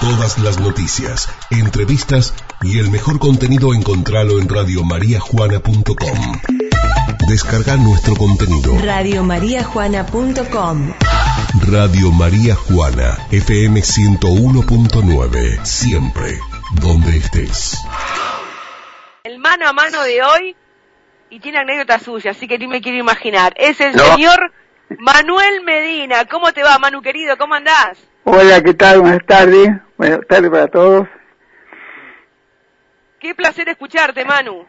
Todas las noticias, entrevistas y el mejor contenido encontralo en radiomariajuana.com. Descarga nuestro contenido. Radiomariajuana.com Radio María Juana, FM 101.9. Siempre, donde estés. El mano a mano de hoy y tiene anécdota suya, así que ni me quiero imaginar. Es el No. señor Manuel Medina. ¿Cómo te va, Manu querido? ¿Cómo andás? Hola, ¿qué tal? Buenas tardes. Buenas tardes para todos. Qué placer escucharte, Manu.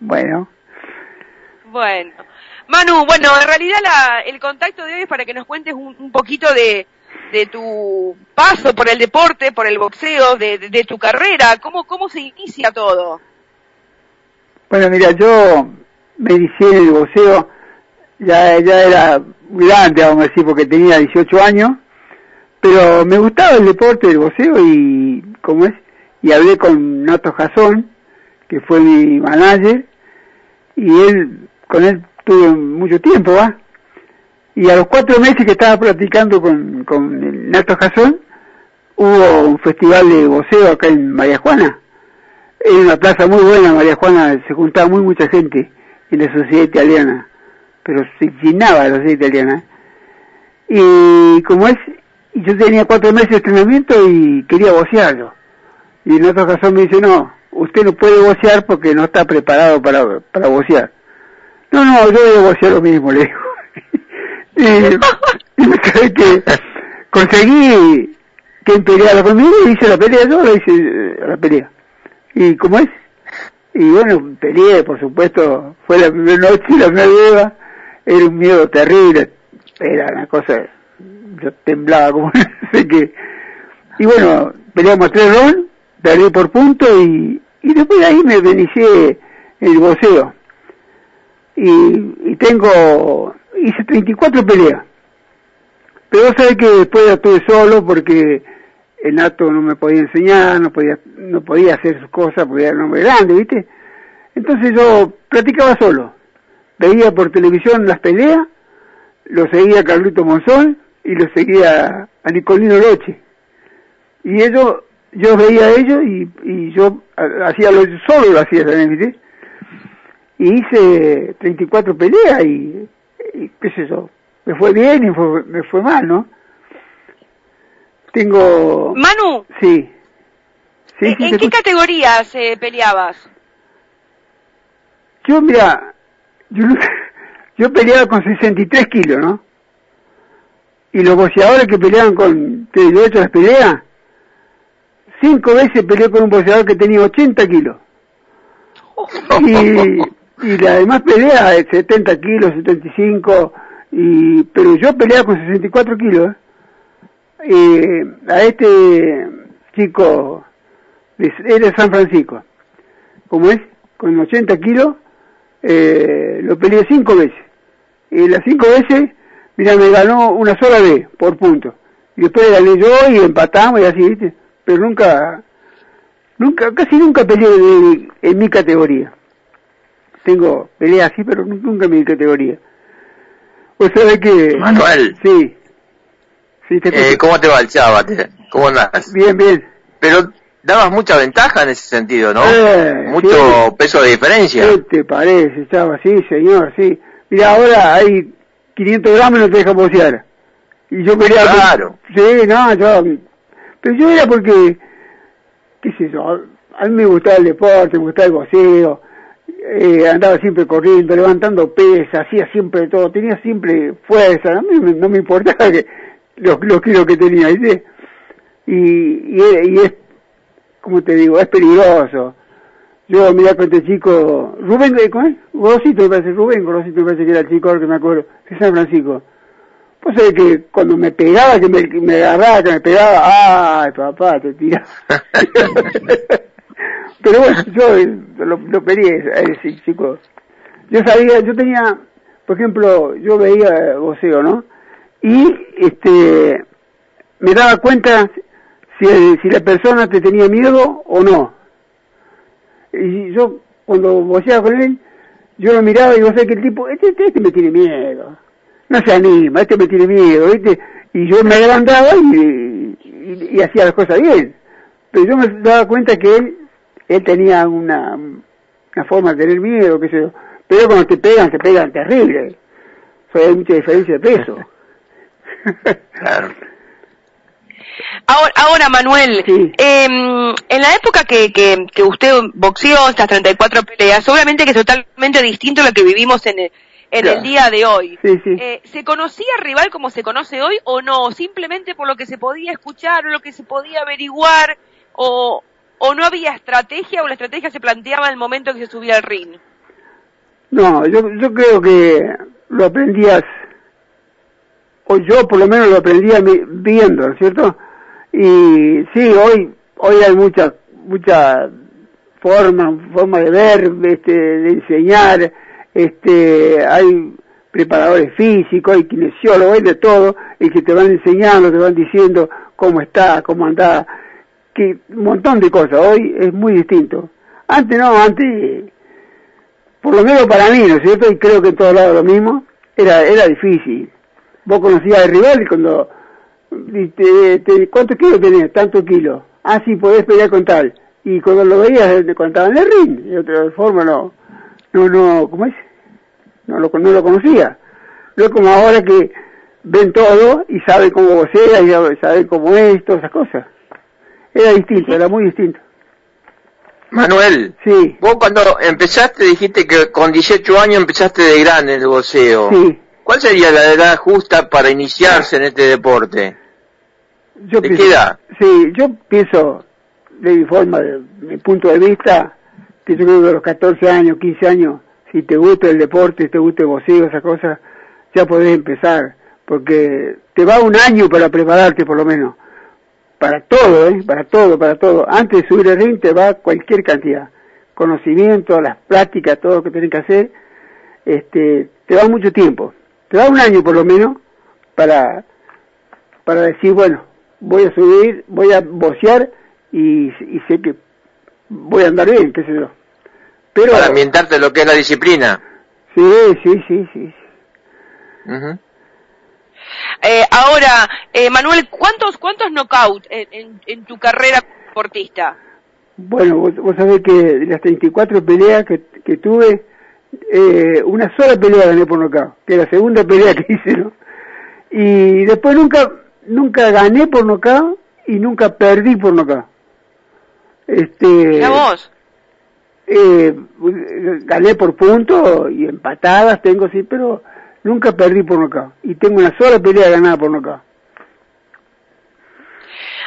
Bueno, Bueno. Manu, bueno, en realidad la- el contacto de hoy es para que nos cuentes un, un poquito de, de tu paso por el deporte, por el boxeo, de, de- de tu carrera. ¿Cómo, ¿Cómo se inicia todo? bueno, mira, yo me inicié en el boxeo, ya, ya era grande, vamos a decir, porque tenía 18 años, pero me gustaba el deporte del boxeo y, ¿cómo es? Y hablé con Nato Jazón, que fue mi manager, y él, con él tuve mucho tiempo, ¿va? Y a los cuatro meses que estaba practicando con, con Nato Jazón, hubo un festival de boxeo acá en María Juana. Era una plaza muy buena, María Juana, se juntaba muy mucha gente en la sociedad italiana, pero se llenaba la sociedad italiana. Y como es, yo tenía cuatro meses de entrenamiento y quería boxearlo. Y en otra ocasión me dice, no, usted no puede boxear porque no está preparado para, para boxear. No, no, yo voy a boxear lo mismo, le digo. y, y me cae que conseguí que peleara conmigo y hice la pelea, yo la hice eh, la pelea. Y como es, y bueno, peleé, por supuesto, fue la primera noche, la primera prueba, era un miedo terrible, era una cosa, yo temblaba como no sé qué. Y bueno, peleamos tres rounds, perdí por punto y, y después de ahí me inicié el boxeo. Y, y tengo, hice 34 peleas. Pero vos sabés que después estuve solo porque el nato no me podía enseñar, no podía, no podía hacer sus cosas porque era un hombre grande, ¿viste? Entonces yo practicaba solo. Veía por televisión las peleas, lo seguía Carlito Monzón y lo seguía a Nicolino Loche. Y ellos, yo veía a ellos y, y yo ha- hacía lo solo lo hacía también, ¿viste? Y hice 34 peleas y, y qué sé yo, me fue bien y fue- me fue mal, ¿no? Tengo... Manu, Sí. Sí, ¿en sí, en te qué categorías eh, peleabas? Yo, mira, yo, yo peleaba con 63 kilos, ¿no? Y los boxeadores que peleaban con, que yo he hecho las peleas, cinco veces peleé con un boxeador que tenía 80 kilos. Y, y la demás pelea de 70 kilos, 75, y, pero yo peleaba con 64 kilos. ¿eh? A este chico, de San Francisco, como es, con 80 kilos, eh, lo peleé cinco veces. Y las cinco veces, mira, me ganó una sola vez, por punto. Y después gané yo y empatamos y así, ¿viste? Pero nunca, nunca, casi nunca peleé en mi categoría. Tengo peleas así, pero nu- nunca en mi categoría. Vos sabés que... Manuel. Sí. Sí, te Eh. ¿Cómo te va el chava? ¿Te- ¿Cómo andás? Bien, bien. Pero dabas mucha ventaja en ese sentido, ¿no? Eh, Mucho sí. peso de diferencia. ¿Qué te parece, chava? Sí, señor, sí. Mira, ahora hay 500 gramos no te dejan bocear. Y yo quería... Claro. Sí, no, yo... Pero yo era porque, qué sé yo, a mí me gustaba el deporte, me gustaba el boxeo, eh, andaba siempre corriendo, levantando pesas, hacía siempre todo, tenía siempre fuerza, a mí me- no me importaba que los, los kilos que tenía. Y, y, y es, como te digo, es peligroso. Yo mirá con este chico, Rubén, eh, ¿cómo es? Gorosito me parece, Rubén Gorosito me parece que era el chico ahora que me acuerdo, de San Francisco. Pues sabés que cuando me pegaba, que me, agarraba, que me pegaba, ay papá, te tiraba. Pero bueno, yo eh, lo, lo peleé a ese chico. Yo sabía, yo tenía, por ejemplo, yo veía boxeo, ¿no? Y este me daba cuenta si, si la persona te tenía miedo o no. Y yo, cuando boxeaba con él, yo lo miraba y yo sé que el tipo, este, este, este me tiene miedo. No se anima, este me tiene miedo, ¿viste? Y yo me agrandaba y, y, y hacía las cosas bien. Pero yo me daba cuenta que él, él tenía una, una forma de tener miedo, qué sé yo. Pero cuando te pegan, te pegan terrible. O sea, hay mucha diferencia de peso. Claro. Ahora, ahora Manuel, Sí. em, en la época que, que, que usted boxeó estas 34 peleas, obviamente que es totalmente distinto a lo que vivimos en el, en Claro. el día de hoy. Sí, sí. Eh, ¿Se conocía rival como se conoce hoy o no? Simplemente por lo que se podía escuchar o lo que se podía averiguar o, o no había estrategia o la estrategia se planteaba en el momento que se subía al ring. No, yo, yo creo que lo aprendías, yo por lo menos lo aprendía mi- viendo, ¿no es cierto? Y sí, hoy, hoy hay mucha, mucha forma, forma de ver, este, de enseñar, este, hay preparadores físicos, hay kinesiólogos, hay de todo, y que te van enseñando, te van diciendo cómo está, cómo anda, que un montón de cosas, hoy es muy distinto. Antes no, antes por lo menos para mí, ¿no es cierto? Y creo que en todos lados lo mismo, era, era difícil. Vos conocías al rival y cuando, y te- te- ¿cuántos kilos tenés? Tantos kilos. Ah, sí, podés pelear con tal. Y cuando lo veías, te contaban el ring. De otra forma no, no, no, ¿cómo es? No lo, no lo conocía. No es como ahora que ven todo y saben cómo vocea y saben cómo es, todas esas cosas. Era distinto, era muy distinto. Manuel, Sí, vos cuando empezaste dijiste que con 18 años empezaste de grande el boxeo. sí. ¿Cuál sería la edad justa para iniciarse en este deporte? Yo ¿De pienso- qué edad? Sí, yo pienso, de mi forma, de mi punto de vista, que yo creo que a los 14 años, 15 años, si te gusta el deporte, si te gusta el boxeo, esas cosas, ya podés empezar, porque te va un año para prepararte por lo menos, para todo, ¿eh? Para todo, para todo. Antes de subir el ring te va cualquier cantidad, conocimiento, las prácticas, todo lo que tenés que hacer, este, te va mucho tiempo, te da un año por lo menos para para decir, bueno, voy a subir, voy a bocear y, y sé que voy a andar bien, qué sé yo. Pero, Para ambientarte lo que es la disciplina. sí, sí, sí, sí. Ujú. Eh, ahora, eh, Manuel, ¿cuántos cuántos knockouts en, en, en tu carrera como deportista? Bueno, vos, vos sabés que de las 34 peleas que, que tuve, eh, una sola pelea gané por nocaut, que es la segunda pelea que hice, ¿no? Y después nunca, nunca gané por nocaut y nunca perdí por nocaut. Este, vos. eh, gané por puntos y empatadas tengo sí, pero nunca perdí por nocaut. Y tengo una sola pelea ganada por nocaut.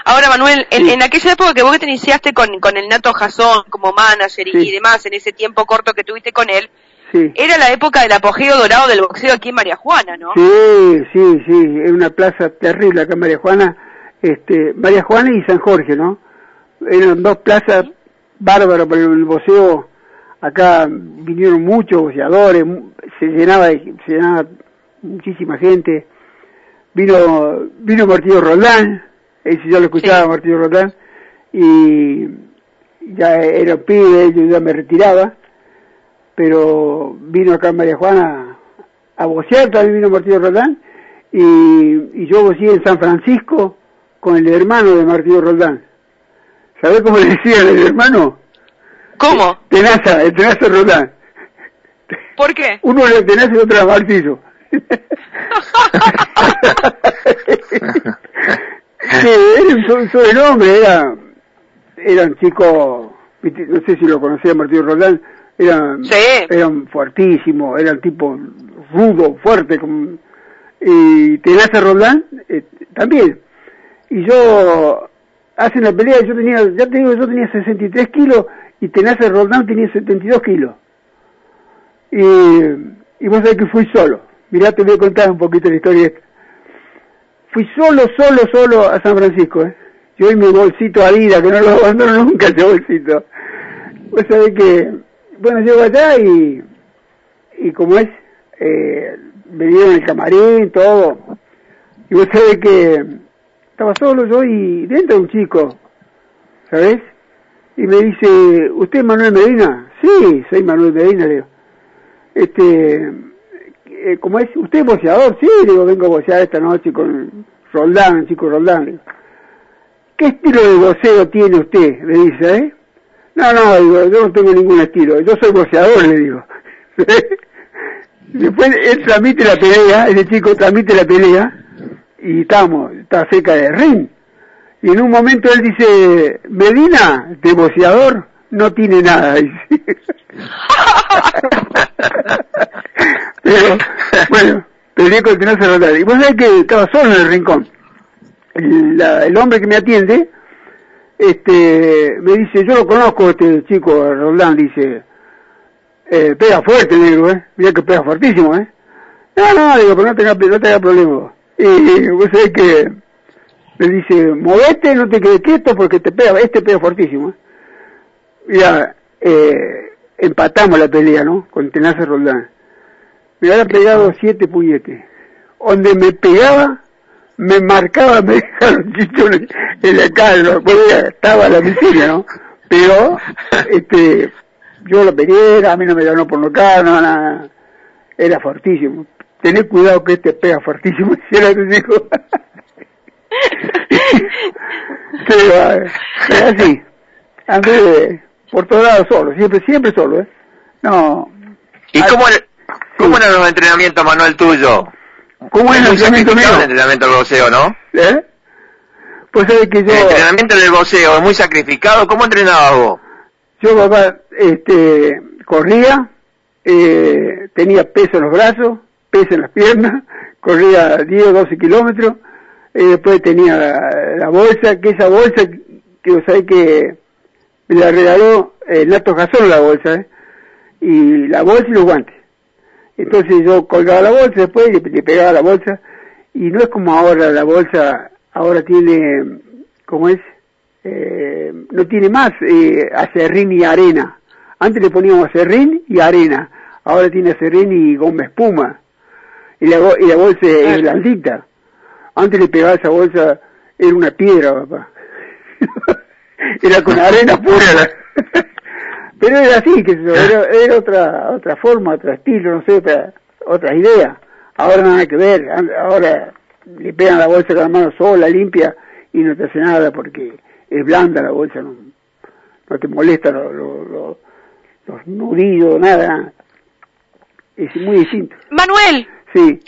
Ahora, Manuel, en, Sí. en aquella época que vos te iniciaste con, con el Nato Jason como manager y, Sí. y demás, en ese tiempo corto que tuviste con él, Sí. era la época del apogeo dorado del boxeo aquí en María Juana, ¿no? Sí, sí, sí, es una plaza terrible acá en María Juana, este, María Juana y San Jorge, ¿no? Eran dos plazas bárbaras para el boxeo, acá vinieron muchos boxeadores, se llenaba, de- se llenaba muchísima gente, vino, vino Martillo Roldán, ese yo lo escuchaba Sí. Martillo Roldán, y ya era pibe, yo ya me retiraba, pero vino acá en María Juana a boxear, también vino Martillo Roldán, y, y yo boxeé en San Francisco con el hermano de Martillo Roldán. ¿Sabés cómo le decían el hermano? ¿Cómo? Tenaza, el Tenaza Roldán. ¿Por qué? Uno era Tenaza y otro era Martillo. sí, era un so- sobrenombre, era, era un chico, no sé si lo conocía Martillo Roldán, era, Sí. eran fuertísimos, eran tipo rudo, fuerte, como, y Tenaza Roldán eh, también. Y yo, hacen la pelea, yo tenía, ya te digo, yo tenía 63 kilos y Tenaza Roldán tenía 72 kilos. Y, y vos sabés que fui solo. Mirá, te voy a contar un poquito la historia esta. Fui solo, solo, solo a San Francisco, ¿eh? Yo y mi bolsito a vida, que no lo abandono nunca ese bolsito. Vos sabés que, bueno, llego allá y, y como es, eh, me dieron el camarín, todo. Y vos sabés que estaba solo yo y dentro un chico, ¿sabés? Y me dice, ¿usted es Manuel Medina? Sí, soy Manuel Medina, le digo. Este, eh, ¿cómo es? ¿Usted es boxeador? Sí, le digo, vengo a boxear esta noche con Roldán, chico Roldán. le digo. ¿qué estilo de voceo tiene usted? Me dice, ¿eh? No, no, digo, yo no tengo ningún estilo, yo soy voceador, le digo. Después él transmite la pelea, ese chico transmite la pelea, y estamos, está cerca de ring. Y en un momento él dice, Medina, de voceador, no tiene nada. Pero, bueno, peleé con Tenaza Roldán. Y vos sabés que estaba solo en el rincón. El, la- el hombre que me atiende, este, me dice, yo lo conozco, este chico, Roldán, dice, eh, pega fuerte, digo, eh, mira que pega fuertísimo, eh. No, no, digo, pero no tenga, no tenga problema. Y vos sabés que me dice, movete, no te quedes quieto porque te pega, este pega fuertísimo, eh. Mira, eh, empatamos la pelea, ¿no? Con Tenaza Roldán. Me había pegado siete puñetes. Donde me pegaba, me marcaba, me dejaron chichones en la cara, ¿no? Estaba la miseria, ¿no? Pero, este, yo lo peleé, a mí no me ganó por nocar, no, nada. Era fortísimo. Tened cuidado que este pega fortísimo, si era tu hijo. Pero, pero así, andé por todos lados solo, siempre, siempre solo, ¿eh? No. ¿Y Ah, cómo, era- cómo eran los entrenamientos, Manuel, tuyo? ¿Cómo es el entrenamiento sacrificado el mío? entrenamiento del boxeo, ¿no? ¿Eh? Pues sabes que yo, El entrenamiento del boxeo es muy sacrificado. ¿Cómo entrenabas vos? yo papá, este, corría, eh, tenía peso en los brazos, peso en las piernas, corría 10 o 12 kilómetros, eh, después tenía la, la bolsa, que esa bolsa, que vos sabés que me la regaló eh, Nato Gasol la bolsa, ¿eh? y la bolsa y los guantes. Entonces yo colgaba la bolsa después le, le pegaba la bolsa y no es como ahora la bolsa, ahora tiene, ¿cómo es? Eh, no tiene más eh, acerrín y arena. Antes le poníamos acerrín y arena, ahora tiene acerrín y goma espuma. Y la, y la bolsa es blandita. Antes le pegaba esa bolsa, era una piedra, papá. era con arena pura. la- Pero era así, que era, era otra otra forma, otro estilo, no sé, otra, otra idea. Ahora nada que ver, ahora le pegan la bolsa con la mano sola, limpia, y no te hace nada porque es blanda la bolsa, no, no te molesta lo- lo- lo- los nudillos, nada, nada. Es muy distinto. Manuel, Sí,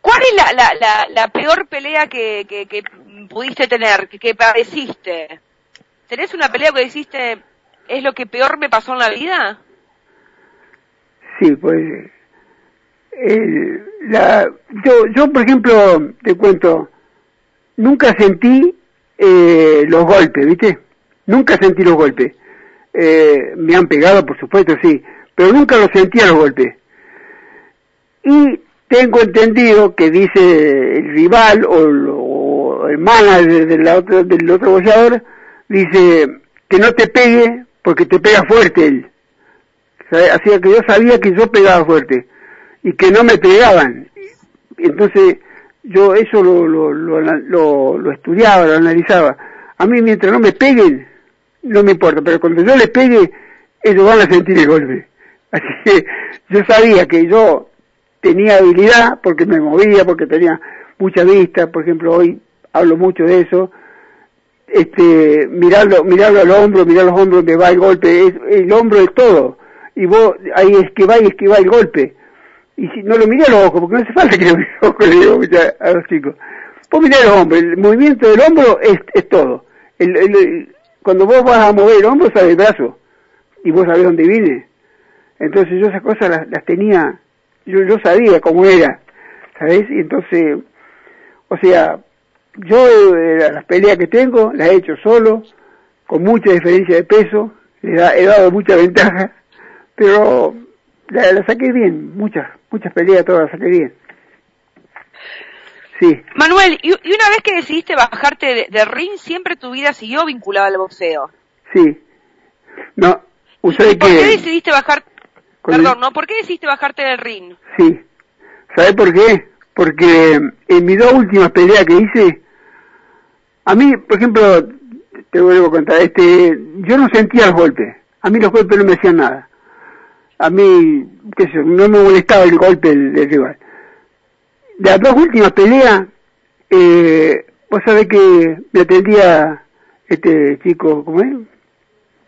¿cuál es la, la, la, la peor pelea que, que, que pudiste tener, que, que padeciste? ¿Tenés una pelea que hiciste, es lo que peor me pasó en la vida? sí, pues el- la, yo, yo por ejemplo te cuento, nunca sentí eh, los golpes, ¿viste? Nunca sentí los golpes. Eh, me han pegado, por supuesto, sí, pero nunca los sentía los golpes. Y tengo entendido que dice el rival o, o el manager de la otra- del otro boxeador, dice que no te pegue porque te pega fuerte él. Así que yo sabía que yo pegaba fuerte y que no me pegaban. Entonces yo eso lo, lo, lo, lo estudiaba, lo analizaba. A mí mientras no me peguen, no me importa, pero cuando yo les pegue, ellos van a sentir el golpe. Así que yo sabía que yo tenía habilidad porque me movía, porque tenía mucha vista, por ejemplo, hoy hablo mucho de eso, este, mirarlo, mirarlo al hombro, mirar los hombros donde va el golpe, es, el hombro es todo, y vos ahí esquiva y esquiva el golpe, y si no lo miré a los ojos, porque no hace falta que lo mire a los ojos, le digo a los chicos, vos mirá los hombros, el movimiento del hombro es, es todo, el, el- el- cuando vos vas a mover el hombro sabes el brazo, y vos sabés dónde viene, entonces yo esas cosas las, las tenía, yo, yo sabía cómo era, ¿sabés? Y entonces, o sea, yo eh, las peleas que tengo las he hecho solo, con mucha diferencia de peso, le da- he dado mucha ventaja, pero la, la saqué bien, muchas, muchas peleas todas las saqué bien. Sí, Manuel, y, y una vez que decidiste bajarte de, de ring, siempre tu vida siguió vinculada al boxeo. sí. No, ¿Y usted por qué decidiste bajar, el- perdón, no, por qué decidiste bajarte del ring? Sí. ¿Sabe por qué? Porque en mis dos últimas peleas que hice, a mí, por ejemplo, te vuelvo a contar, este, yo no sentía los golpes. A mí los golpes no me hacían nada. A mí, qué sé no me molestaba el golpe del, del rival. Las dos últimas peleas, eh, vos sabés que me atendía este chico, ¿cómo es?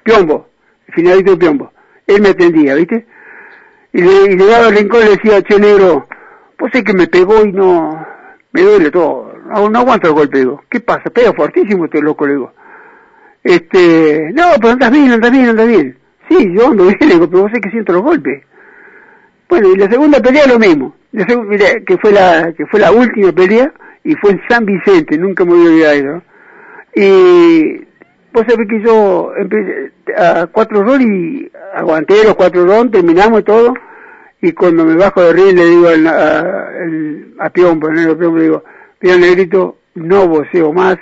Piombo, el finalito de Piombo. Él me atendía, ¿viste? Y le, daba el rincón y le decía, che negro, vos sé que me pegó y no, me duele todo, no, no aguanto el golpe, digo, ¿qué pasa? Pega fuertísimo este loco, le digo. Este, no, pero andas bien, andas bien, andas bien. Sí, yo ando bien, le digo, pero vos sé que siento los golpes. Bueno, y la segunda pelea lo mismo, la segunda, que fue la, que fue la última pelea, y fue en San Vicente, nunca me voy a olvidar eso. Y vos sabés que yo empecé a cuatro ron y aguanté los cuatro ron, terminamos todo, y cuando me bajo de ring le digo a, a, a Piombo, el Piombo, le digo, mira negrito, no voceo más,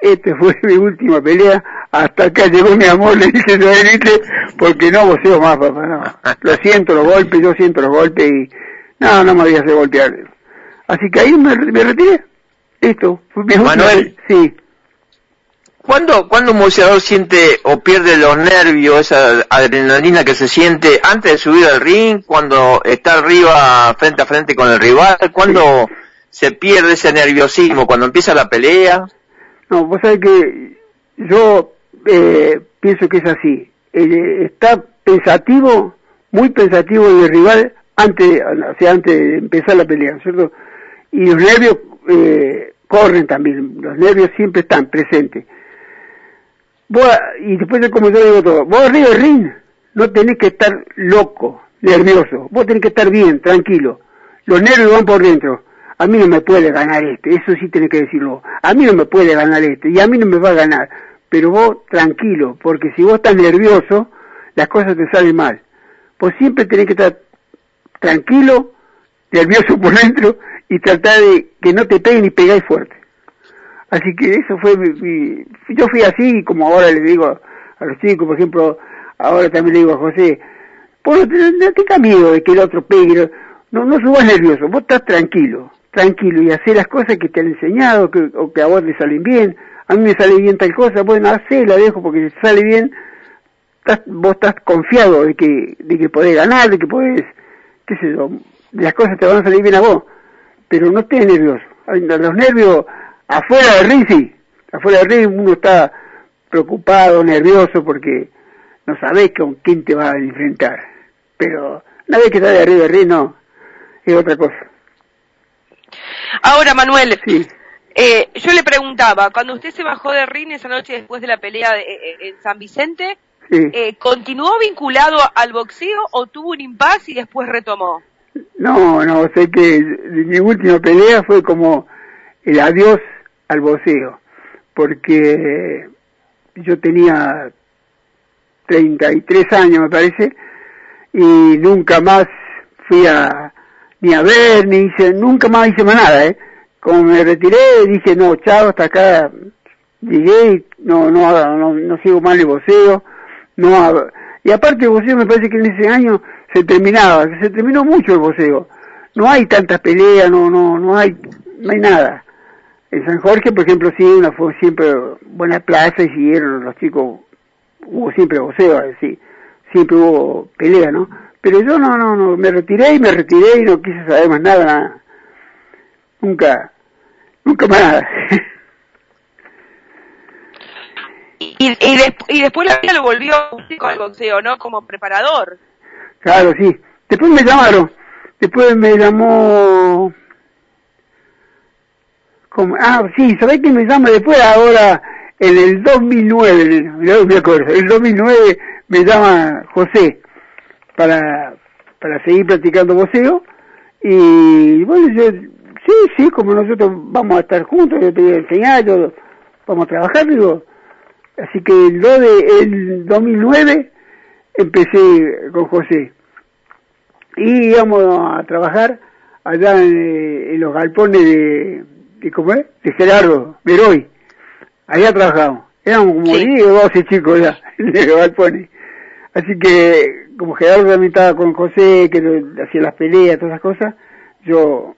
esta fue mi última pelea, hasta acá llegó mi amor, le dije, negrito, porque no voceo más, papá, no. Lo siento los golpes, yo siento los golpes y no, no me voy a hacer golpear. Así que ahí me, me retiré. Esto, fue mi Manuel, sí. ¿Cuándo, cuando un boxeador siente o pierde los nervios, esa adrenalina que se siente antes de subir al ring, cuando está arriba frente a frente con el rival? ¿Cuándo se pierde ese nerviosismo? ¿Cuando empieza la pelea? No, vos sabés que yo eh, pienso que es así. Eh, está pensativo, muy pensativo el rival antes, o sea, antes de empezar la pelea, ¿cierto? Y los nervios eh, corren también, los nervios siempre están presentes vos, y después de como yo digo todo, vos arriba del ring no tenés que estar loco, nervioso, vos tenés que estar bien, tranquilo. Los nervios van por dentro. A mí no me puede ganar este, eso sí tenés que decirlo. A mí no me puede ganar este, y a mí no me va a ganar. Pero vos tranquilo, porque si vos estás nervioso, las cosas te salen mal. Vos siempre tenés que estar tranquilo, nervioso por dentro, y tratar de que no te peguen y pegáis fuerte. Así que eso fue mi, yo fui así como ahora le digo a los chicos, por ejemplo, ahora también le digo a José, pues no tengas miedo de que el otro pegue, no, no subas nervioso, vos estás tranquilo, tranquilo y hacer las cosas que te han enseñado, que, o que a vos te salen bien, a mí me sale bien tal cosa, bueno, hacé, la dejo porque si sale bien, estás, vos estás confiado de que, de que podés ganar, de que podés, qué sé yo, las cosas te van a salir bien a vos, pero no estés nervioso, los nervios Afuera del ring sí, afuera del ring uno está preocupado, nervioso porque no sabes con quién te va a enfrentar. Pero una vez que estás de arriba del ring no, es otra cosa. Ahora Manuel, eh, yo le preguntaba, cuando usted se bajó del ring esa noche después de la pelea de, eh, eh, en San Vicente, eh, ¿continuó vinculado al boxeo o tuvo un impasse y después retomó? No, no, sé que mi última pelea fue como el adiós al boxeo, porque yo tenía 33 años me parece, y nunca más fui a, ni a ver, ni hice, nunca más hice más nada, ¿eh? Como me retiré, dije, no, chao, hasta acá llegué y no, no, no, no sigo más el boxeo, no, y aparte el boxeo me parece que en ese año se terminaba, se terminó mucho el boxeo, no hay tantas peleas, no, no, no hay, no hay nada. En San Jorge, por ejemplo, sí, una fue siempre buena plaza y siguieron los chicos, hubo siempre voceo, sí, siempre hubo pelea, ¿no? Pero yo no, no, no, me retiré y me retiré y no quise saber más nada, nada. Nunca, nunca más nada. Y, y, después la vida lo volvió con el boxeo, ¿no? Como preparador. Claro, sí. Después me llamaron. Después me llamó ah, sí, ¿sabés quién me llama después? Ahora, en el 2009, no me acuerdo, el 2009 me llama José para, para seguir practicando voceo y bueno, yo, sí, sí, como nosotros vamos a estar juntos, yo te voy a enseñar, yo, vamos a trabajar, digo, así que el, de, el 2009 empecé con José y íbamos a trabajar allá en los galpones de de, ¿cómo es? de Gerardo Meroy. Allá trabajamos. Éramos como 10 o 12 chicos ya, en Así que, como Gerardo también estaba con José, que hacía las peleas, todas esas cosas, yo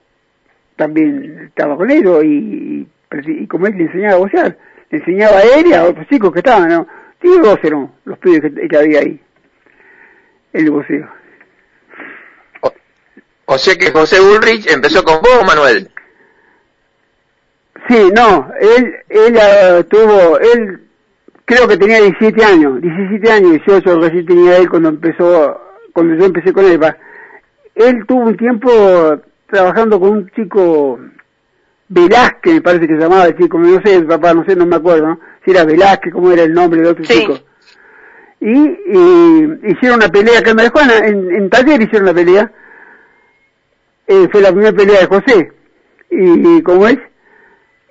también estaba con ellos y, y, como él le enseñaba a bocear, le enseñaba a él y a otros chicos que estaban, ¿no? Tío dos eran los pibes que, había ahí, el boceo. O, sea que José Ulrich empezó con vos, Manuel. Sí, no, él, él uh, tuvo, él creo que tenía 17 años, 17 años, 18 recién tenía él cuando empezó, cuando yo empecé con él, va. Él tuvo un tiempo trabajando con un chico Velázquez, me parece que se llamaba el chico, no sé, papá, no sé, no me acuerdo, ¿no? si era Velázquez, cómo era el nombre de otro chico. Y, y, hicieron una pelea acá en Marijuana, en, en taller hicieron la pelea, eh, fue la primera pelea de José, y, y como es,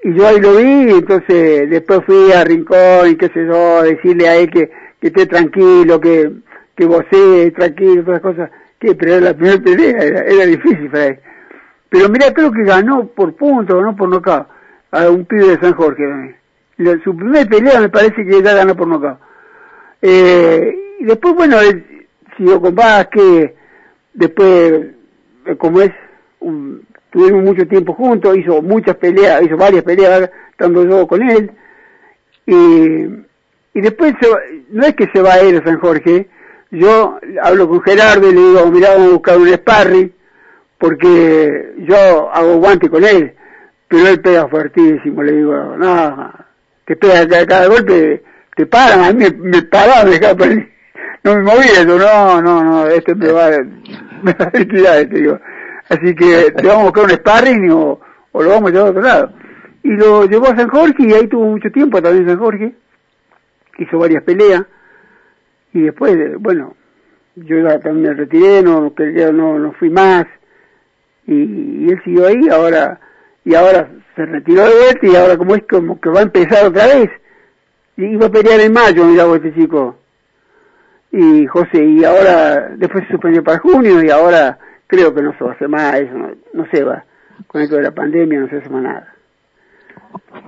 y yo ahí lo vi, entonces después fui a Rincón y qué sé yo, decirle a él que, que esté tranquilo, que, que vocee tranquilo, todas las cosas, que pero era la primera pelea, era, difícil para él. Pero mira, creo que ganó por punto, ganó por nocaut, a un pibe de San Jorge. su primera pelea me parece que ya ganó por nocaut. Eh, y después, bueno, él siguió con Vázquez, después, eh, como es, un, tuvimos mucho tiempo juntos, hizo muchas peleas, hizo varias peleas, estando yo con él, y, y después no es que se va a ir San Jorge, yo hablo con Gerardo y le digo, mira, vamos a buscar un sparring, porque yo hago guante con él, pero él pega fuertísimo, le digo, no, te pega cada, cada golpe, te paran, a mí me, me paraban, no me movía, yo, no, no, no, este me va, me va a este, digo, así que te vamos a buscar un sparring o, o lo vamos a llevar a otro lado. Y lo llevó a San Jorge y ahí tuvo mucho tiempo también San Jorge, hizo varias peleas, y después, bueno, yo ya también me retiré, no, no, no fui más, y, él siguió ahí, ahora, y ahora se retiró de vuelta y ahora como es como que va a empezar otra vez. Y iba a pelear en mayo, mira este chico. Y José, y ahora, después se suspendió para junio y ahora creo que no se va a hacer más, eso no, se va. Con esto de la pandemia no se hace más nada.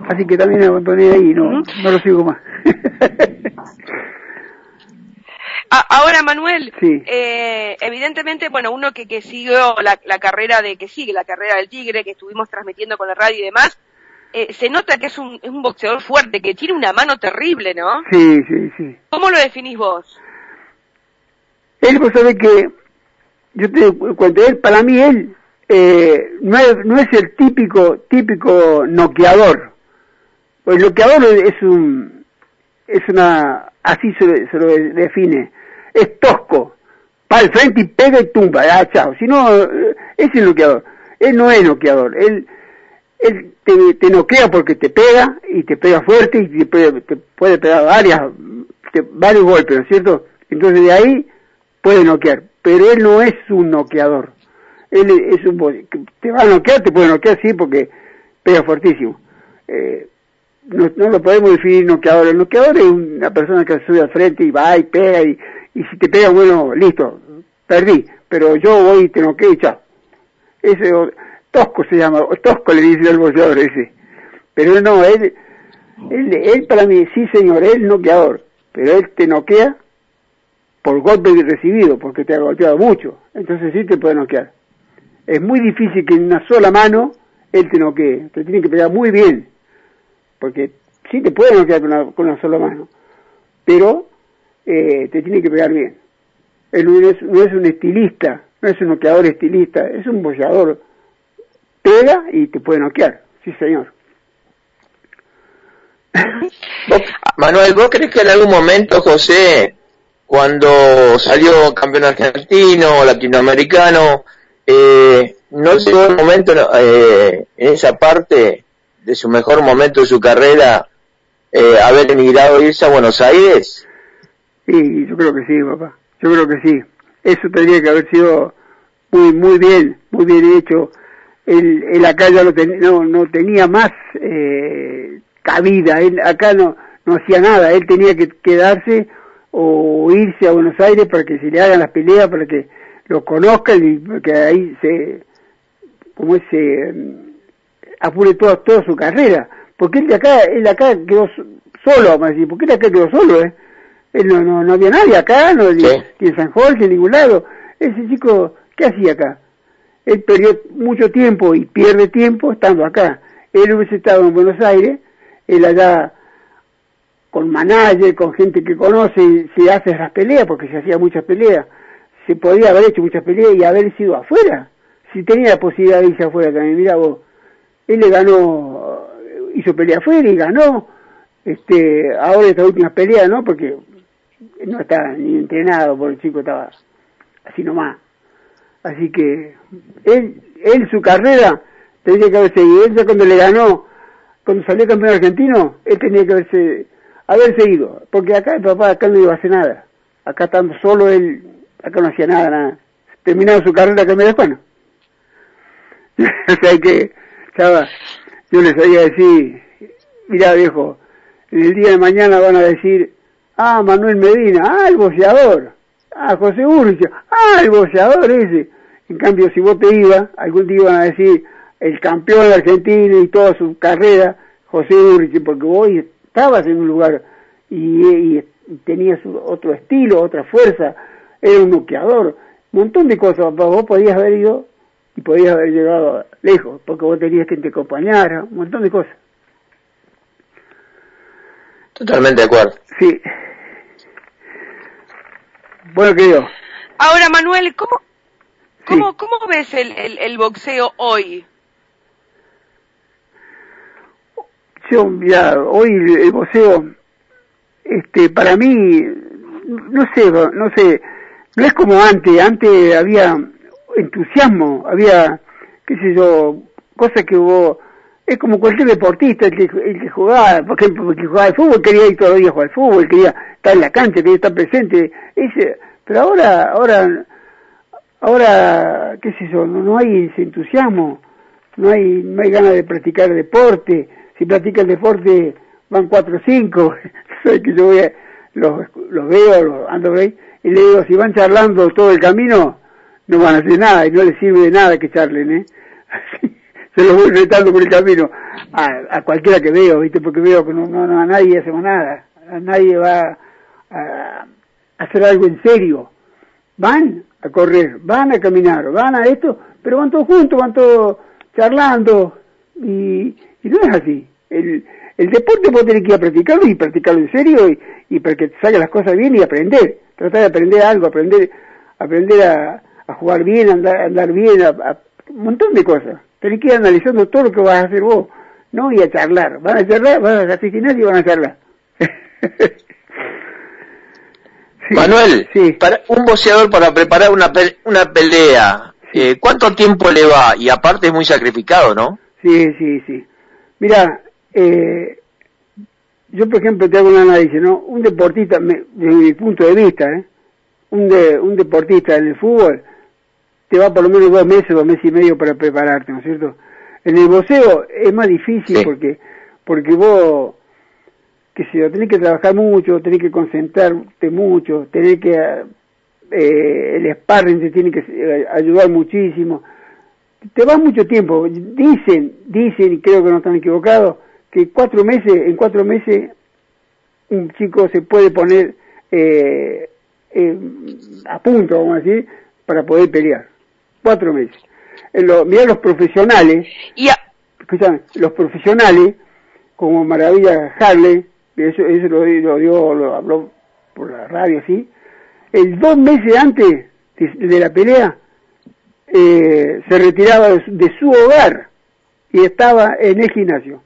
Así que también me abandoné ahí, no, no lo sigo más. ahora, Manuel, eh, evidentemente, bueno, uno que, que siguió la, la, carrera de, que sigue la carrera del Tigre, que estuvimos transmitiendo con la radio y demás, eh, se nota que es un, es un boxeador fuerte, que tiene una mano terrible, ¿no? Sí, sí, sí. ¿Cómo lo definís vos? Él, vos sabés que, yo te cuento, él, para mí, él, eh, no, es, no es el típico, típico noqueador. Pues el noqueador es un, es una, así se, se lo define es tosco, para el frente y pega y tumba, ah, chao. Si no, eh, es el noqueador. Él no es noqueador, él, él te, te noquea porque te pega y te pega fuerte y te te puede pegar varias, varios golpes, ¿no es cierto? Entonces de ahí puede noquear, pero él no es un noqueador. Él es un, te va a noquear, te puede noquear, sí, porque pega fuertísimo. Eh, no, lo podemos definir noqueador. El noqueador es una persona que sube al frente y va y pega y, y si te pega, bueno, listo, perdí, pero yo voy y te noqueo y chao. Ese tosco se llama, tosco le dice al boxeador ese. Pero no, él, él, él para mí, sí señor, él noqueador, pero él te noquea por golpe recibido, porque te ha golpeado mucho, entonces sí te puede noquear. Es muy difícil que en una sola mano él te noquee, te tiene que pegar muy bien, porque sí te puede noquear con una, con una sola mano, pero eh, te tiene que pegar bien. Él no es, no es un estilista, no es un noqueador estilista, es un bollador. Pega y te puede noquear, sí señor. Manuel, ¿vos crees que en algún momento, José, cuando salió campeón argentino latinoamericano, eh, no llegó el momento eh, en esa parte de su mejor momento de su carrera eh, haber emigrado e irse a Buenos Aires? Sí, yo creo que sí, papá. Yo creo que sí. Eso tendría que haber sido muy muy bien, muy bien hecho. Él, él acá ya lo no, no tenía más eh, cabida. Él acá no, no hacía nada. Él tenía que quedarse o irse a Buenos Aires para que se le hagan las peleas, para que lo conozcan y que ahí se, como se mm, apure toda, toda su carrera. Porque él de acá, él acá quedó solo, vamos a decir, porque él acá quedó solo, ¿eh? Él no, no, no había nadie acá, no, ni, en San Jorge, en ningún lado. Ese chico, ¿qué hacía acá? Él perdió mucho tiempo y pierde tiempo estando acá. Él hubiese estado en Buenos Aires, él allá con manager, con gente que conoce, se hace esas peleas, porque se hacía muchas peleas. Se podía haber hecho muchas peleas y haber sido afuera. Si tenía la posibilidad de irse afuera también, mira vos, él le ganó, hizo pelea afuera y ganó. Este, ahora esta última pelea, ¿no? Porque no está ni entrenado, porque el chico estaba así nomás. Así que él, él su carrera tenía que haber seguido. Él ya cuando le ganó, cuando salió campeón argentino, él tenía que haberse, haber seguido. Porque acá el papá acá no iba a hacer nada. Acá estando solo él, acá no hacía nada, nada. Terminado su carrera que me dejó, o sea que, chava, yo les sabía decir, mira viejo, en el día de mañana van a decir, ah, Manuel Medina, ah, el boxeador, ah, José Urrich, ah, el boxeador ese. En cambio, si vos te ibas, algún día iban a decir, el campeón de Argentina y toda su carrera, José Urrich, porque vos estabas en un lugar y, y tenías otro estilo, otra fuerza, era un noqueador, un montón de cosas, vos podías haber ido y podías haber llegado lejos, porque vos tenías que te acompañara, un montón de cosas. Totalmente de acuerdo. Sí. Bueno, querido. Ahora, Manuel, ¿cómo, cómo, cómo ves el, el, el, boxeo hoy? Ya, hoy el boxeo, este, para mí, no sé, no sé, no es como antes, antes había entusiasmo, había, qué sé yo, cosas que hubo, es como cualquier deportista, el que, el que jugaba, por ejemplo, el que jugaba al fútbol quería ir días a jugar al fútbol, quería estar en la cancha, quería estar presente, ese, pero ahora, ahora, ahora, qué sé yo, no, no hay ese entusiasmo, no hay, no hay ganas de practicar deporte, si practica el deporte van cuatro o cinco, que yo los, los veo, los ando ahí, y le digo, si van charlando todo el camino, no van a hacer nada y no les sirve de nada que charlen, ¿eh? Se los voy retando por el camino a, a, cualquiera que veo, ¿viste? Porque veo que no, no a nadie hacemos nada, a nadie va a, a hacer algo en serio. Van a correr, van a caminar, van a esto, pero van todos juntos, van todos charlando y, y no es así. El, el deporte vos tenés que ir a practicarlo y practicarlo en serio y, y para que te salgan las cosas bien y aprender. Tratar de aprender algo, aprender, aprender a, a jugar bien, a andar, a andar bien, a, a, un montón de cosas. Tenés que ir analizando todo lo que vas a hacer vos, no y a charlar. Van a charlar, van a asesinar y van a charlar. sí. Manuel, sí. para un boxeador para preparar una, pe una pelea, sí. eh, ¿cuánto tiempo le va? Y aparte es muy sacrificado, ¿no? Sí, sí, sí. Mira, eh, yo por ejemplo te hago un análisis, ¿no? Un deportista, me, desde mi punto de vista, ¿eh? un, de, un deportista en el fútbol te va por lo menos dos meses, dos meses y medio para prepararte, ¿no es cierto? En el boxeo es más difícil sí. porque porque vos, que si tenés que trabajar mucho, tenés que concentrarte mucho, tenés que, eh, el sparring te tiene que eh, ayudar muchísimo. Te va mucho tiempo. Dicen, dicen, y creo que no están equivocados, que cuatro meses, en cuatro meses, un chico se puede poner eh, eh, a punto, vamos a decir, para poder pelear. Cuatro meses. En lo, mirá los profesionales, y a... escúchame, los profesionales, como Maravilla Harley, eso, eso lo, lo dio, lo habló por la radio, así, el dos meses antes de, de la pelea, eh, se retiraba de, de, su hogar y estaba en el gimnasio.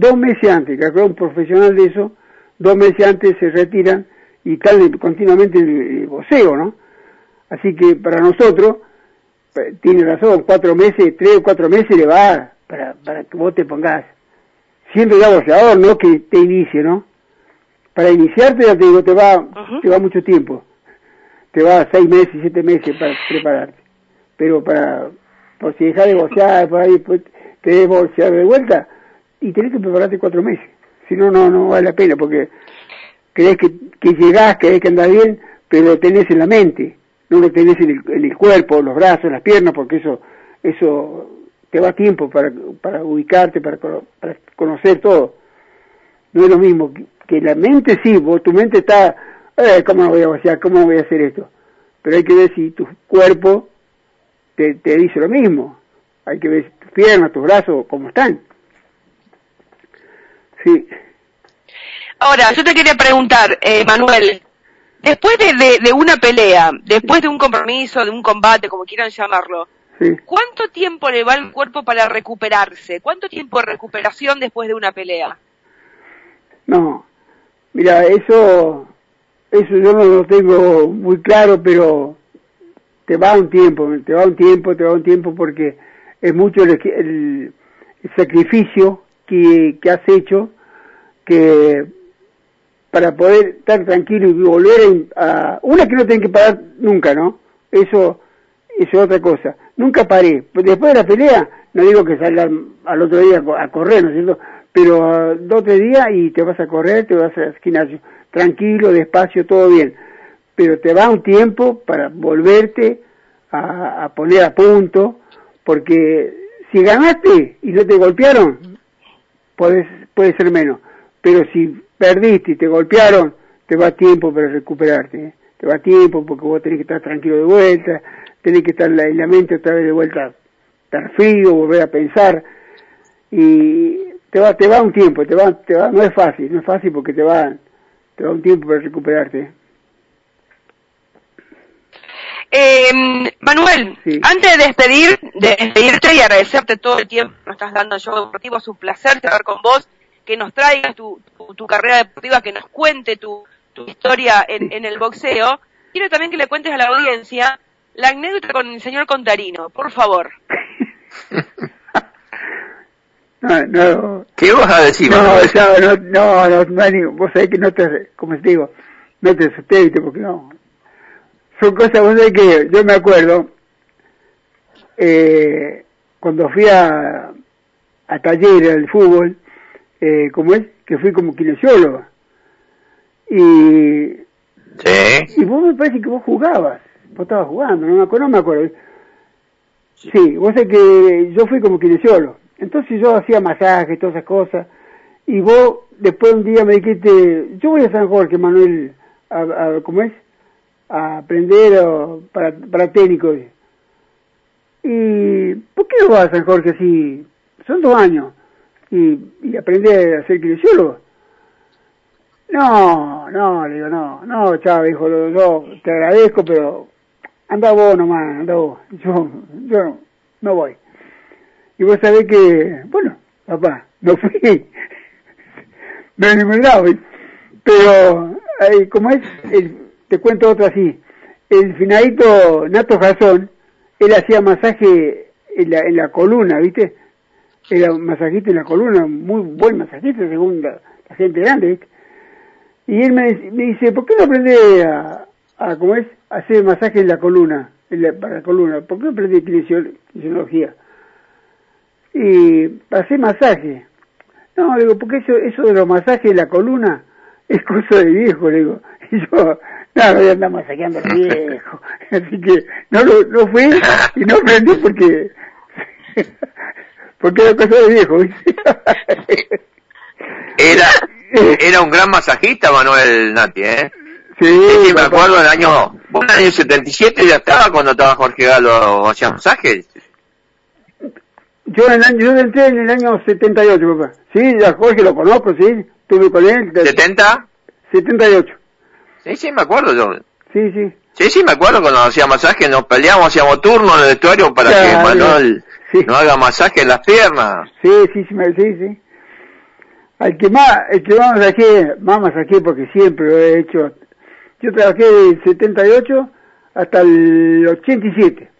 Dos meses antes, que un profesional de eso, dos meses antes se retiran y están continuamente en el voceo, ¿no? Así que para nosotros, tiene razón, cuatro meses, tres o cuatro meses le va para, para que vos te pongas siendo ya boxeador, no que te inicie, ¿no? Para iniciarte, ya te digo, te va, uh -huh. te va mucho tiempo. Te va seis meses, siete meses para prepararte. Pero para, por si dejas de boxear, por ahí después querés boxear de vuelta, y tenés que prepararte cuatro meses. Si no, no, no vale la pena, porque crees que, que llegás, crees que andás bien, pero lo tenés en la mente, no lo tenés en el, en el cuerpo, los brazos, las piernas, porque eso, eso te va tiempo para, para ubicarte, para, para conocer todo. No es lo mismo que, la mente sí, vos, tu mente está, eh, ¿cómo no voy a hacer? ¿Cómo voy a hacer esto? Pero hay que ver si tu cuerpo te, te dice lo mismo. Hay que ver tus piernas, tus brazos, cómo están. Sí. Ahora, yo te quería preguntar, eh, Manuel, después de, de, de, una pelea, después de un compromiso, de un combate, como quieran llamarlo, ¿cuánto tiempo le va al cuerpo para recuperarse? ¿Cuánto tiempo de recuperación después de una pelea? No, mira, eso, eso yo no lo tengo muy claro, pero te va un tiempo, te va un tiempo, te va un tiempo porque es mucho el, sacrificio que, que has hecho que para poder estar tranquilo y volver a, una que no tienen que parar nunca, ¿no? Eso, eso es otra cosa. Nunca paré. Después de la pelea, no digo que salga al otro día a correr, ¿no es cierto? Pero uh, dos o tres días y te vas a correr, te vas al gimnasio. Tranquilo, despacio, todo bien. Pero te va un tiempo para volverte a, a poner a punto, porque si ganaste y no te golpearon, puedes, puede ser menos. Pero si perdiste y te golpearon, te va tiempo para recuperarte. ¿eh? Te va tiempo porque vos tenés que estar tranquilo de vuelta, tenés que estar en la mente otra vez de vuelta, estar frío, volver a pensar. Y te va, te va un tiempo, te va, te va, no es fácil, no es fácil porque te va, te va un tiempo para recuperarte. Eh, Manuel, antes de despedir, de despedirte y agradecerte todo el tiempo que nos estás dando en Show Deportivo, es un placer estar con vos que nos traigas tu, tu, carrera deportiva, que nos cuente tu, tu historia en, en, el boxeo. Quiero también que le cuentes a la audiencia la anécdota con el señor Contarino, por favor. No, no. ¿Qué vas a decir? No, no, no, no, no, vos sabés que no te, como te digo, no te asustes, porque no. Son cosas, vos sabés que yo me acuerdo, eh, cuando fui a, a talleres del fútbol, eh, como es, que fui como kinesiólogo. Y, sí. y vos me parece que vos jugabas, vos estabas jugando, no me acuerdo, no me acuerdo. Sí, vos sé que yo fui como kinesiólogo. Entonces yo hacía masajes, todas esas cosas. Y vos después un día me dijiste, yo voy a San Jorge, Manuel, a, a ¿cómo es? A aprender para, para técnico. Y, ¿por qué no vas a San Jorge así? Son dos años y, y aprender a ser kinesiólogo. No, no, le digo, no, no, Chávez, hijo, yo te agradezco, pero anda vos nomás, anda vos, yo, yo no, voy. Y vos sabés que, bueno, papá, no fui, no he ningún lado, pero, como es, te cuento otra así, el finadito Nato Jazón, él hacía masaje en la, en la columna, ¿viste? era masajista en la columna, muy buen masajista según la, gente grande, Y él me, dice, ¿por qué no aprende a, ¿cómo es? hacer masaje en la columna, para la columna? ¿Por qué no aprende kinesiología? Y hacer masaje. No, digo, porque eso, eso de los masajes en la columna es cosa de viejo, le digo. Y yo, no, voy a andar masajeando a viejo. Así que no, lo, no fui y no aprendí porque porque era cosa de viejo. era, era un gran masajista Manuel Nati, ¿eh? Sí, sí me acuerdo en el año, en el año 77 ya estaba cuando estaba Jorge Galo hacía masajes. Yo, en el año, yo entré en el año 78, papá. Sí, ya Jorge lo conozco, sí. Estuve con él. ¿70? 78. Sí, sí, me acuerdo yo. Sí, sí. Sí, sí, me acuerdo cuando hacía masajes, nos peleábamos, hacíamos turno en el vestuario para que Manuel no haga masaje en las piernas. Sí, sí, sí, sí, sí. Al que más, el que más masajé, más masajé porque siempre lo he hecho. Yo trabajé del 78 hasta el 87.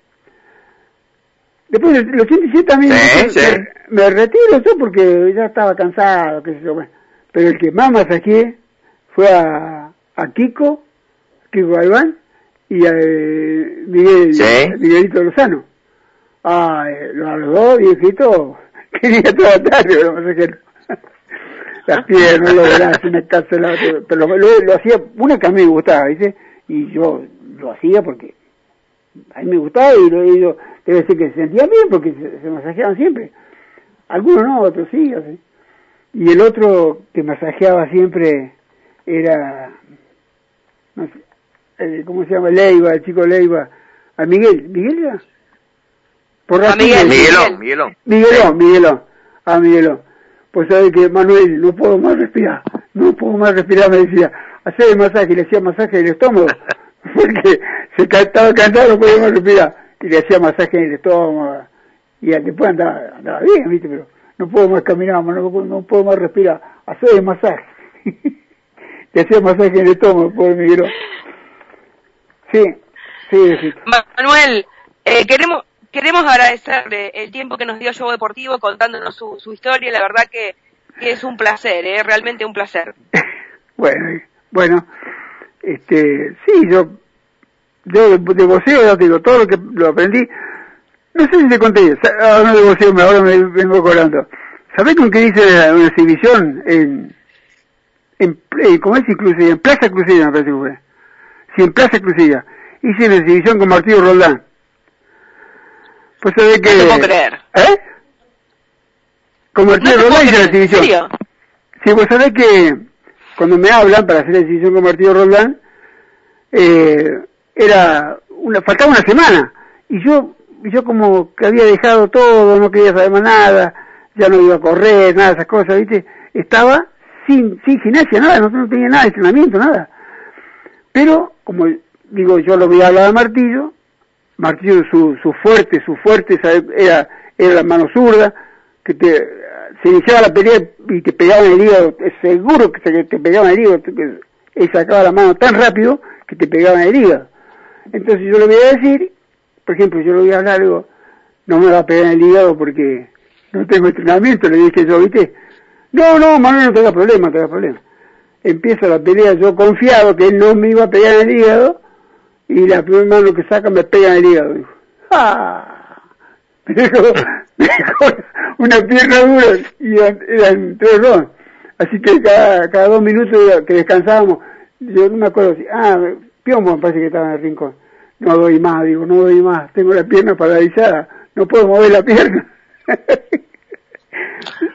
Después del 87 también me, retiro yo porque ya estaba cansado, qué sé yo. Bueno. Pero el que más masajé fue a, a Kiko, Kiko Galván, y a eh, Miguel, Miguelito Lozano. Ah, los dos viejitos quería toda tarde, los masajeros. Las piernas, los brazos, una casa, pero lo, lo, hacía, una que a mí me gustaba, ¿viste? Y yo lo hacía porque a mí me gustaba y lo digo, debe ser que se sentía bien porque se, masajeaban siempre. Algunos no, otros sí, así. Y el otro que masajeaba siempre era, eh, ¿cómo se llama? Leiva, el chico Leiva. A Miguel, ¿Miguel era? Por a Miguel, Miguelón, Miguelón. Miguelón, Miguelón. A Miguelón. Pues sabe que Manuel, no puedo más respirar, no puedo más respirar, me decía, hacer el masaje, le hacía masaje del estómago, porque se estaba cansado, no podía más respirar. y le hacía masaje en el estómago, y después andaba, andaba bien, ¿viste? Pero no puedo más caminar, no, no puedo más respirar, hacer el masaje. le hacía masaje en el estómago, pobre Miguel. Sí, sí, sí. Manuel, eh, queremos queremos agradecerle el tiempo que nos dio Show Deportivo contándonos su, su historia, la verdad que, que es un placer, ¿eh? realmente un placer. bueno, bueno, este, sí, yo, yo de, de voceo, ya digo, todo lo que lo aprendí, no sé si te conté, ahora de voceo, ahora me vengo acordando. ¿Sabés con qué hice una exhibición en, en, en ¿cómo es inclusive? En Plaza Crucilla, me parece que fue. Sí, en Plaza Crucilla. Hice una exhibición con Martillo Roldán. Pues sabés que... No te puedo creer. ¿Eh? Con Martillo No Roldán hice la ¿en exhibición. serio? Sí, vos sabés que cuando me hablan para hacer la exhibición con Martillo Roldán, eh, era una, faltaba una semana. Y yo, yo como que había dejado todo, no quería saber más nada, ya no iba a correr, nada de esas cosas, ¿viste? Estaba sin, sin gimnasia, nada, no, no tenía nada de entrenamiento, nada. Pero, como digo, yo lo voy a hablar a Martillo, Martillo su, su fuerte, su fuerte esa- era, era la mano zurda, que te, se iniciaba la pelea y te pegaba en el hígado, seguro que te pegaba en el hígado, que él sacaba la mano tan rápido que te pegaba en el hígado. Entonces yo le voy a decir, por ejemplo, yo le voy a hablar, digo, no me va a pegar en el hígado porque no tengo entrenamiento, le dije yo, ¿viste? No, no, Manuel, no te da problema, te da problema. Empieza la pelea yo confiado que él no me iba a pegar en el hígado y la primera mano que saca me pega en el hígado. ¡ah! Me dejó, me dejó una pierna dura y eran tres dos. Así que cada, cada dos minutos que descansábamos, yo no me acuerdo si, ah, Piomo me parece que estaba en el rincón. No doy más, digo, no doy más, tengo la pierna paralizada, no puedo mover la pierna.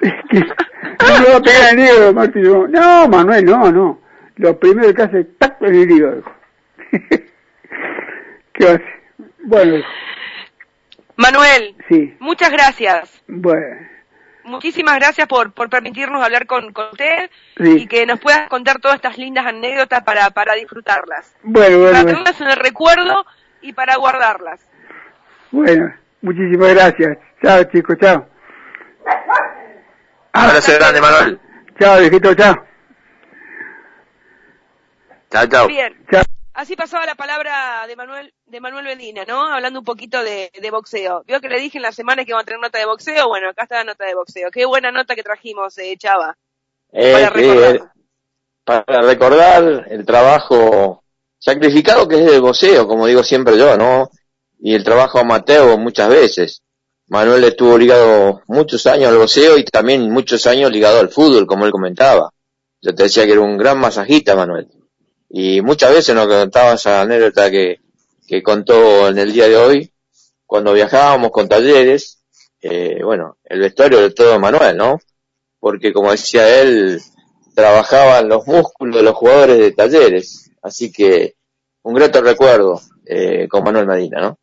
No me va a pegar en el hígado, Martín. No, Manuel, no, no. Lo primero que hace es tac en el hígado. ¿Qué hace? Bueno, Manuel, sí, muchas gracias. bueno, Muchísimas gracias por, por permitirnos hablar con, con usted Sí. y que nos puedas contar todas estas lindas anécdotas para, para disfrutarlas. bueno, bueno, para tenerlas en el recuerdo y para guardarlas. Bueno, muchísimas gracias. Chao, chicos, chao. Abrazo grande, Manuel. Chao, viejito, chao. Chao, chao. Bien. Chao. Así pasaba la palabra de Manuel de Manuel Medina, ¿no? Hablando un poquito de, de boxeo. Vio que le dije en la semana que iba a tener nota de boxeo. Bueno, acá está la nota de boxeo. Qué buena nota que trajimos, eh, Chava. Eh, Para recordar. eh, para recordar el trabajo sacrificado que es el boxeo, como digo siempre yo, ¿no? Y el trabajo amateur muchas veces. Manuel estuvo ligado muchos años al boxeo y también muchos años ligado al fútbol, como él comentaba. Yo te decía que era un gran masajista, Manuel. Y muchas veces nos contaba esa anécdota que, que contó en el día de hoy, cuando viajábamos con talleres, eh, bueno, el vestuario de todo Manuel, ¿no? Porque como decía él, trabajaban los músculos de los jugadores de talleres. Así que un grato recuerdo eh, con Manuel Medina, ¿no?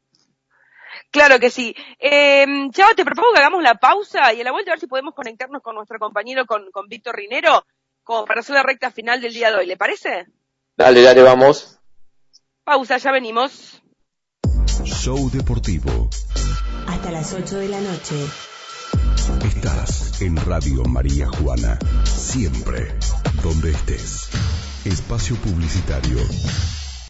Claro que sí. Eh, Chava, te propongo que hagamos la pausa y a la vuelta a ver si podemos conectarnos con nuestro compañero, con, con Víctor Rinero, como para hacer la recta final del día de hoy. ¿Le parece? Dale, dale, vamos. Pausa, ya venimos. Show deportivo. Hasta las 8 de la noche. Estás en Radio María Juana. Siempre, donde estés. Espacio publicitario.